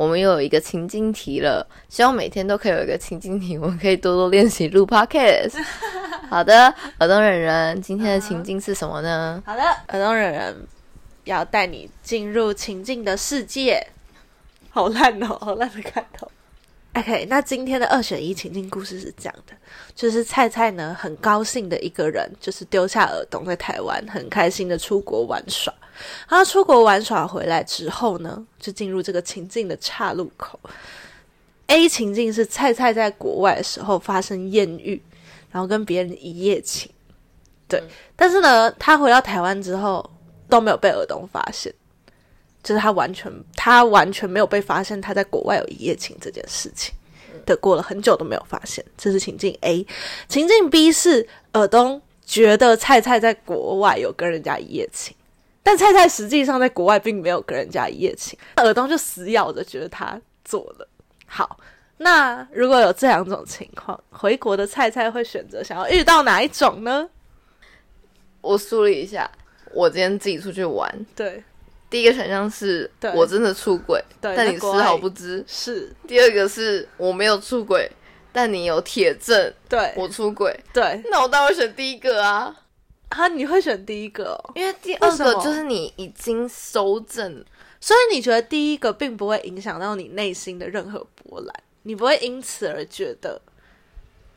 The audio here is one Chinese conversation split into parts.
我们又有一个情境题了，希望每天都可以有一个情境题，我们可以多多练习录 podcast。好的，耳东人人，今天的情境是什么呢？好的，耳东人人要带你进入情境的世界。好烂哦，好烂的开头。OK，那今天的二选一情境故事是这样的，就是菜菜呢很高兴的一个人，就是丢下耳东在台湾，很开心的出国玩耍。他出国玩耍回来之后呢，就进入这个情境的岔路口。A 情境是菜菜在国外的时候发生艳遇，然后跟别人一夜情，对。但是呢，他回到台湾之后都没有被耳东发现。就是他完全，他完全没有被发现他在国外有一夜情这件事情，的过了很久都没有发现。这是情境 A，情境 B 是尔东觉得菜菜在国外有跟人家一夜情，但菜菜实际上在国外并没有跟人家一夜情，尔东就死咬着觉得他做了。好，那如果有这两种情况，回国的菜菜会选择想要遇到哪一种呢？我梳理一下，我今天自己出去玩，对。第一个选项是我真的出轨，但你丝毫不知；是。第二个是我没有出轨，但你有铁证，对。我出轨。对，那我当然选第一个啊！啊，你会选第一个，因为第二个就是你已经收证，所以你觉得第一个并不会影响到你内心的任何波澜，你不会因此而觉得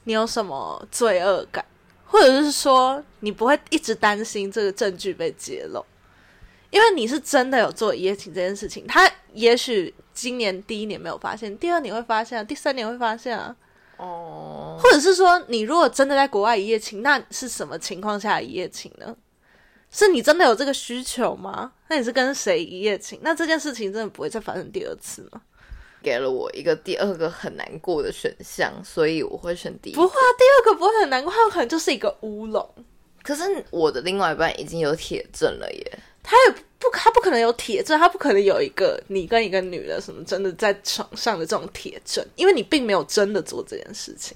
你有什么罪恶感，或者是说你不会一直担心这个证据被揭露。因为你是真的有做一夜情这件事情，他也许今年第一年没有发现，第二年会发现，第三年会发现啊。哦，或者是说，你如果真的在国外一夜情，那是什么情况下一夜情呢？是你真的有这个需求吗？那你是跟谁一夜情？那这件事情真的不会再发生第二次吗？给了我一个第二个很难过的选项，所以我会选第一。不会，啊第二个不会很难过，它可能就是一个乌龙。可是我的另外一半已经有铁证了耶。他也不，他不可能有铁证，他不可能有一个你跟一个女的什么真的在床上的这种铁证，因为你并没有真的做这件事情，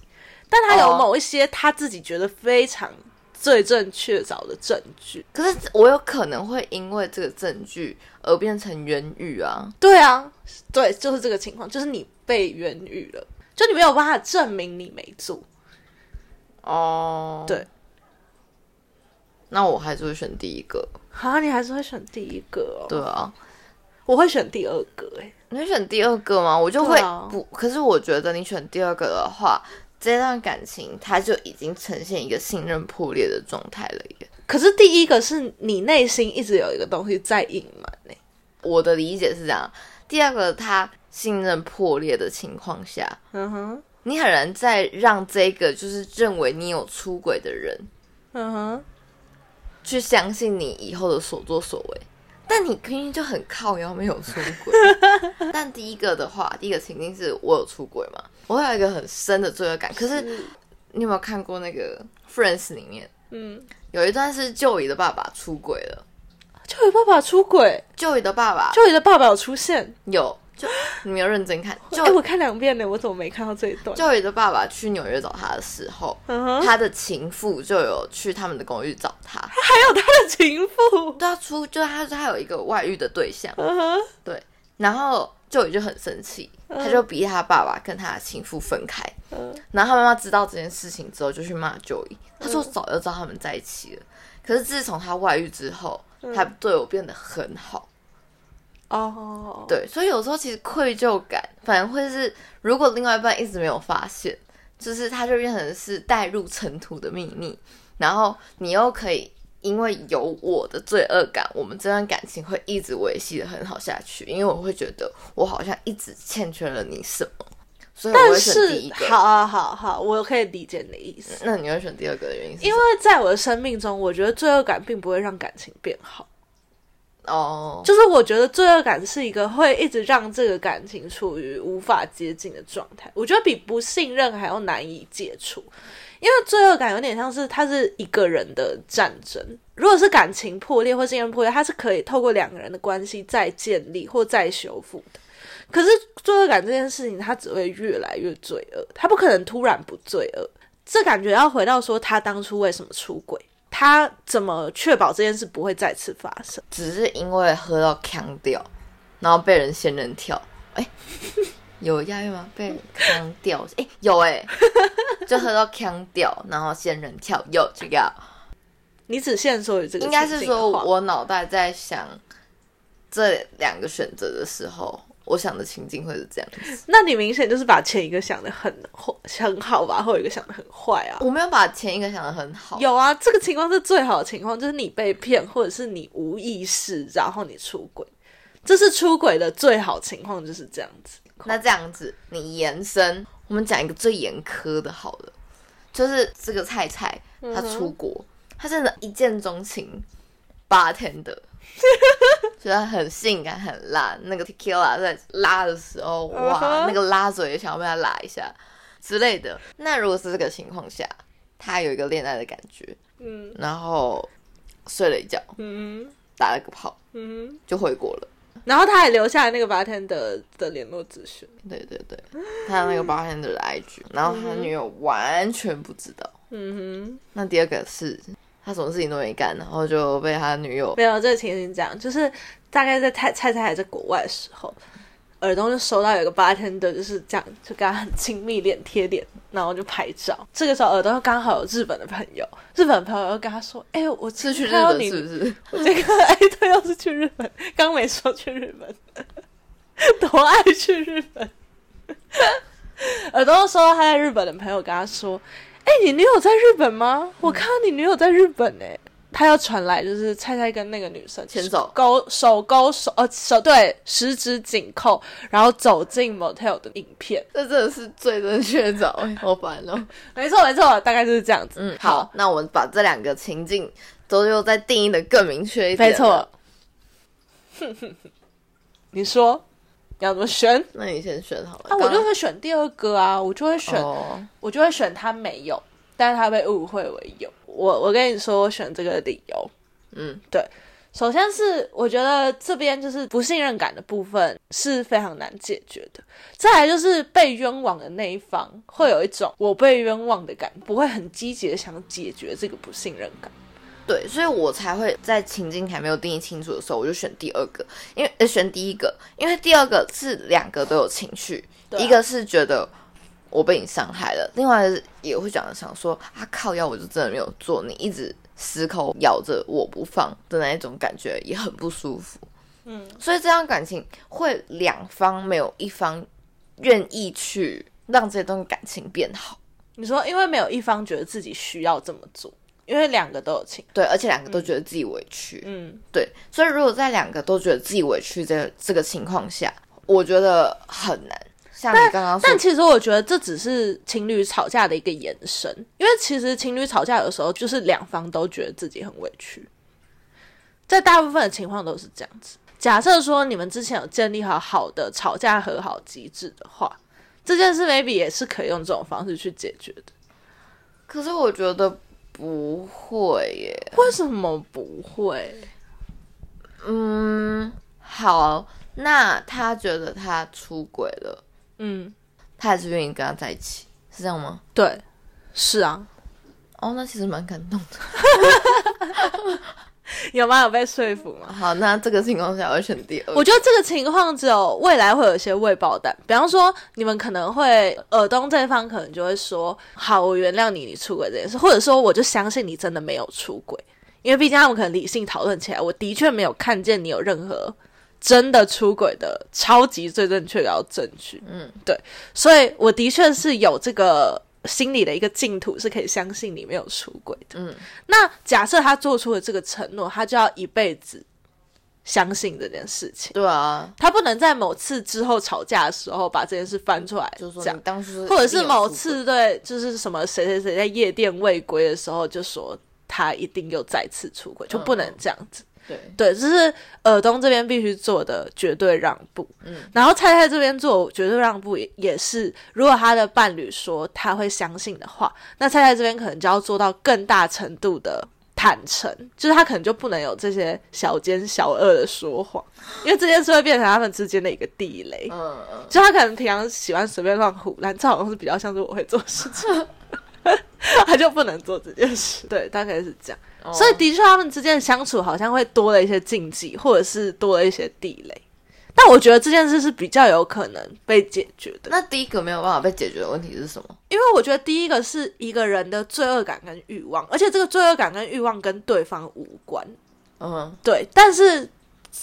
但他有某一些他自己觉得非常罪证确凿的证据。可是我有可能会因为这个证据而变成冤狱啊？对啊，对，就是这个情况，就是你被冤狱了，就你没有办法证明你没做。哦，对。那我还是会选第一个啊！你还是会选第一个哦？对啊，我会选第二个。哎，你会选第二个吗？我就会不。可是我觉得你选第二个的话，这段感情它就已经呈现一个信任破裂的状态了耶。可是第一个是你内心一直有一个东西在隐瞒呢。我的理解是这样。第二个，他信任破裂的情况下，嗯哼，你很难再让这个就是认为你有出轨的人，嗯哼。去相信你以后的所作所为，但你明明就很靠腰没有出轨。但第一个的话，第一个情境是我有出轨嘛，我有一个很深的罪恶感。可是你有没有看过那个《Friends》里面？嗯，有一段是舅姨的爸爸出轨了。舅姨爸爸出轨？舅姨的爸爸？舅姨的爸爸有出现？有。就你没有认真看，就我看两遍呢，我怎么没看到这一段？就有的爸爸去纽约找他的时候，他的情妇就有去他们的公寓找他，他 还有他的情妇，对啊，出就是他他有一个外遇的对象，对，然后就就很生气，他就逼他爸爸跟他的情妇分开，然后他妈妈知道这件事情之后就去骂 Joey，他说早就知道他们在一起了，可是自从他外遇之后，他对我变得很好。哦，对，所以有时候其实愧疚感反而会是，如果另外一半一直没有发现，就是他就变成是带入尘土的秘密，然后你又可以因为有我的罪恶感，我们这段感情会一直维系的很好下去，因为我会觉得我好像一直欠缺了你什么，所以我会选第一个。好啊，好好，我可以理解你的意思。那你会选第二个的原因是？因为在我的生命中，我觉得罪恶感并不会让感情变好。哦，就是我觉得罪恶感是一个会一直让这个感情处于无法接近的状态。我觉得比不信任还要难以解除，因为罪恶感有点像是它是一个人的战争。如果是感情破裂或信任破裂，它是可以透过两个人的关系再建立或再修复的。可是罪恶感这件事情，它只会越来越罪恶，它不可能突然不罪恶。这感觉要回到说他当初为什么出轨。他怎么确保这件事不会再次发生？只是因为喝到呛掉，然后被人仙人跳，哎、有押韵吗？被腔掉，哎、有哎、就喝到腔掉，然后仙人跳，有这个，你只限说于这个应该是说我脑袋在想这两个选择的时候，我想的情境会是这样子。那你明显就是把前一个想的很很好吧，后一个想的很坏啊。我没有把前一个想的很好，有啊，这个情况是最好的情况，就是你被骗，或者是你无意识，然后你出轨，这是出轨的最好情况，就是这样子。那这样子，你延伸，我们讲一个最严苛的，好了，就是这个菜菜他出国，他真的一见钟情 bartender，觉得很性感很辣，那个 tequila 在拉的时候，哇那个拉嘴也想要被他拉一下之类的。那如果是这个情况下，他有一个恋爱的感觉，嗯然后睡了一觉，嗯打了个炮，嗯，就回国了。然后他还留下了那个 bartender 的联络资讯。对对对，他有那个 bartender 的 IG，然后他女友完全不知道。嗯哼那第二个是他什么事情都没干，然后就被他女友哼，没有这个情形这样，就是大概在蔡蔡蔡还在国外的时候，耳东就收到有一个 bartender 就是这样，就跟他很亲密脸贴脸，然后就拍照。这个时候耳东又刚好有日本的朋友，日本朋友又跟他说：“哎、我是去日本是不是？我这个哎，对，又是去日本，刚没说去日本，多爱去日本。耳东收到他在日本的朋友跟他说：“哎、你女友在日本吗？我看到你女友在日本哎、他要传来就是菜菜跟那个女生牵手勾手勾手呃手对十指紧扣，然后走进 motel 的影片。这真的是最正确的好烦哦。没错没错，大概就是这样子。嗯，好，那我们把这两个情境都又再定义的更明确一点。没错。你说要怎么选？那你先选好了。啊，我就会选第二个啊，我就会选，哦，我就会选他没有，但是他被误会为有。我我跟你说，我选这个理由，嗯，对首先是我觉得这边就是不信任感的部分是非常难解决的，再来就是被冤枉的那一方会有一种我被冤枉的感，不会很积极的想解决这个不信任感。对，所以我才会在情境还没有定义清楚的时候，我就选第二个，因为呃选第一个，因为第二个是两个都有情绪，啊一个是觉得我被你伤害了，另外也会讲的想说啊靠腰我就真的没有做，你一直死口咬着我不放的那一种感觉也很不舒服。嗯，所以这样感情会两方没有一方愿意去让这段感情变好。你说，因为没有一方觉得自己需要这么做，因为两个都有情，对，而且两个都觉得自己委屈，嗯，对，所以如果在两个都觉得自己委屈这这个情况下，我觉得很难。像你刚刚说但，其实我觉得这只是情侣吵架的一个延伸，因为其实情侣吵架有时候就是两方都觉得自己很委屈，在大部分的情况都是这样子。假设说你们之前有建立好好的吵架和好机制的话，这件事 maybe 也是可以用这种方式去解决的。可是我觉得不会耶。为什么不会？嗯，好，那他觉得他出轨了，嗯，他还是愿意跟他在一起，是这样吗？对，是啊，哦，那其实蛮感动的。有吗？有被说服吗？好，那这个情况下我会选第二。我觉得这个情况只有未来会有一些未爆弹，比方说你们可能会耳东这一方可能就会说，好，我原谅你，你出轨这件事，或者说我就相信你真的没有出轨，因为毕竟他们可能理性讨论起来，我的确没有看见你有任何真的出轨的超级最正确的证据，嗯，对，所以我的确是有这个心里的一个净土，是可以相信你没有出轨的。嗯，那假设他做出了这个承诺，他就要一辈子相信这件事情。对啊，他不能在某次之后吵架的时候把这件事翻出来就是说讲你，当初或者是某次对，就是什么谁谁谁在夜店未归的时候就说他一定又再次出轨，就不能这样子。对，对，这是尔东这边必须做的绝对让步。嗯，然后菜菜这边做绝对让步也也是，如果他的伴侣说他会相信的话，那菜菜这边可能就要做到更大程度的坦诚，就是他可能就不能有这些小奸小恶的说谎，因为这件事会变成他们之间的一个地雷。嗯嗯，就他可能平常喜欢随便乱胡乱，这好像是比较像是我会做事情，他就不能做这件事。对，大概是这样。哦所以的确，他们之间的相处好像会多了一些禁忌，或者是多了一些地雷。但我觉得这件事是比较有可能被解决的。那第一个没有办法被解决的问题是什么？因为我觉得第一个是一个人的罪恶感跟欲望，而且这个罪恶感跟欲望跟对方无关。嗯，对，但是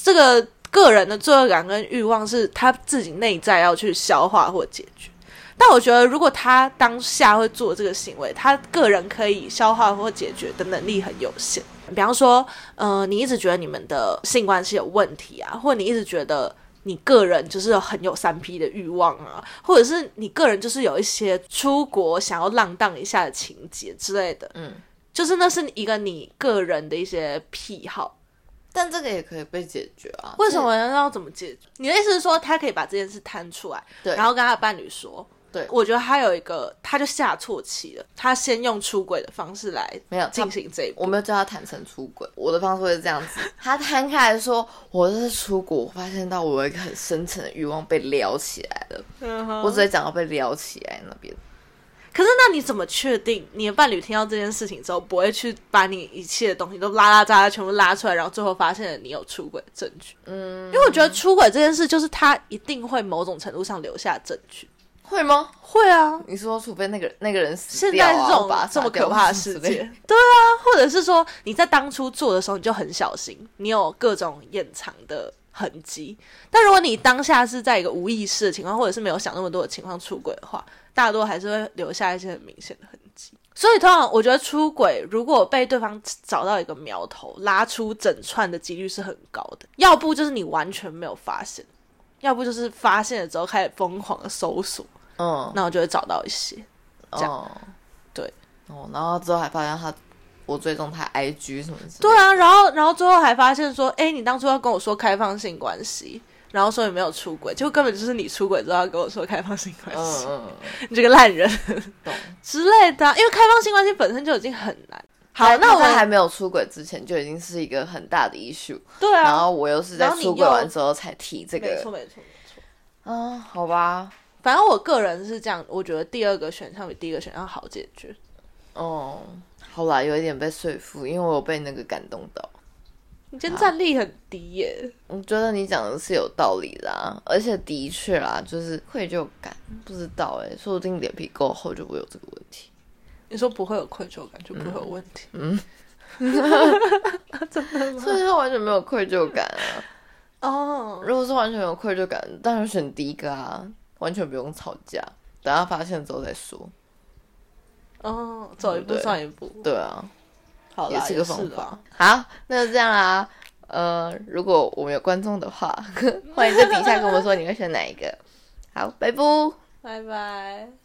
这个个人的罪恶感跟欲望是他自己内在要去消化或解决。但我觉得，如果他当下会做这个行为，他个人可以消化或解决的能力很有限。比方说，呃，你一直觉得你们的性关系有问题啊，或者你一直觉得你个人就是很有三 P 的欲望啊，或者是你个人就是有一些出国想要浪荡一下的情节之类的，嗯，就是那是一个你个人的一些癖好。但这个也可以被解决啊？为什么要怎么解决？你的意思是说，他可以把这件事摊出来，对，然后跟他的伴侣说。对，我觉得他有一个，他就下错棋了。他先用出轨的方式来没有进行这一步，我没有叫他坦诚出轨，我的方式会是这样子：他摊开来说，我是出国，我发现到我有一个很深层的欲望被撩起来了。我只会讲到被撩起来那边。可是那你怎么确定你的伴侣听到这件事情之后，不会去把你一切的东西都拉拉杂杂全部拉出来，然后最后发现了你有出轨的证据？嗯，因为我觉得出轨这件事，就是他一定会某种程度上留下证据。会吗？会啊！你说，除非那个那个人现在是这种这么可怕的世界，对啊，或者是说你在当初做的时候你就很小心，你有各种掩藏的痕迹。但如果你当下是在一个无意识的情况，或者是没有想那么多的情况出轨的话，大多还是会留下一些很明显的痕迹。所以通常我觉得出轨如果被对方找到一个苗头，拉出整串的几率是很高的。要不就是你完全没有发现，要不就是发现了之后开始疯狂的搜索。嗯，那我就会找到一些，这样，对，哦，然后之后还发现他，我追踪他 IG 什么的，对啊，然后然后最后还发现说，哎，你当初要跟我说开放性关系，然后说你没有出轨，就根本就是你出轨之后要跟我说开放性关系，嗯嗯，你这个烂人，懂。之类的，因为开放性关系本身就已经很难。好，那我还没有出轨之前就已经是一个很大的 issue，对啊，然后我又是在出轨完之后才提这个，没错没错没错，啊，好吧。反正我个人是这样，我觉得第二个选项比第一个选项好解决。哦，好啦，有一点被说服，因为我被那个感动到。你今天战力很低耶。我觉得你讲的是有道理啦，而且的确啦，就是愧疚感，不知道哎，说不定脸皮够厚就不会有这个问题。你说不会有愧疚感，就不会有问题。嗯，真的吗？所以他完全没有愧疚感啊。哦，如果是完全没有愧疚感，当然选第一个啊。完全不用吵架，等他发现之后再说。哦，走一步算一步。对啊，好也是个方法。好，那就这样啦。呃，如果我们有观众的话，欢迎在底下跟我们说你会选哪一个。好，拜拜，拜拜。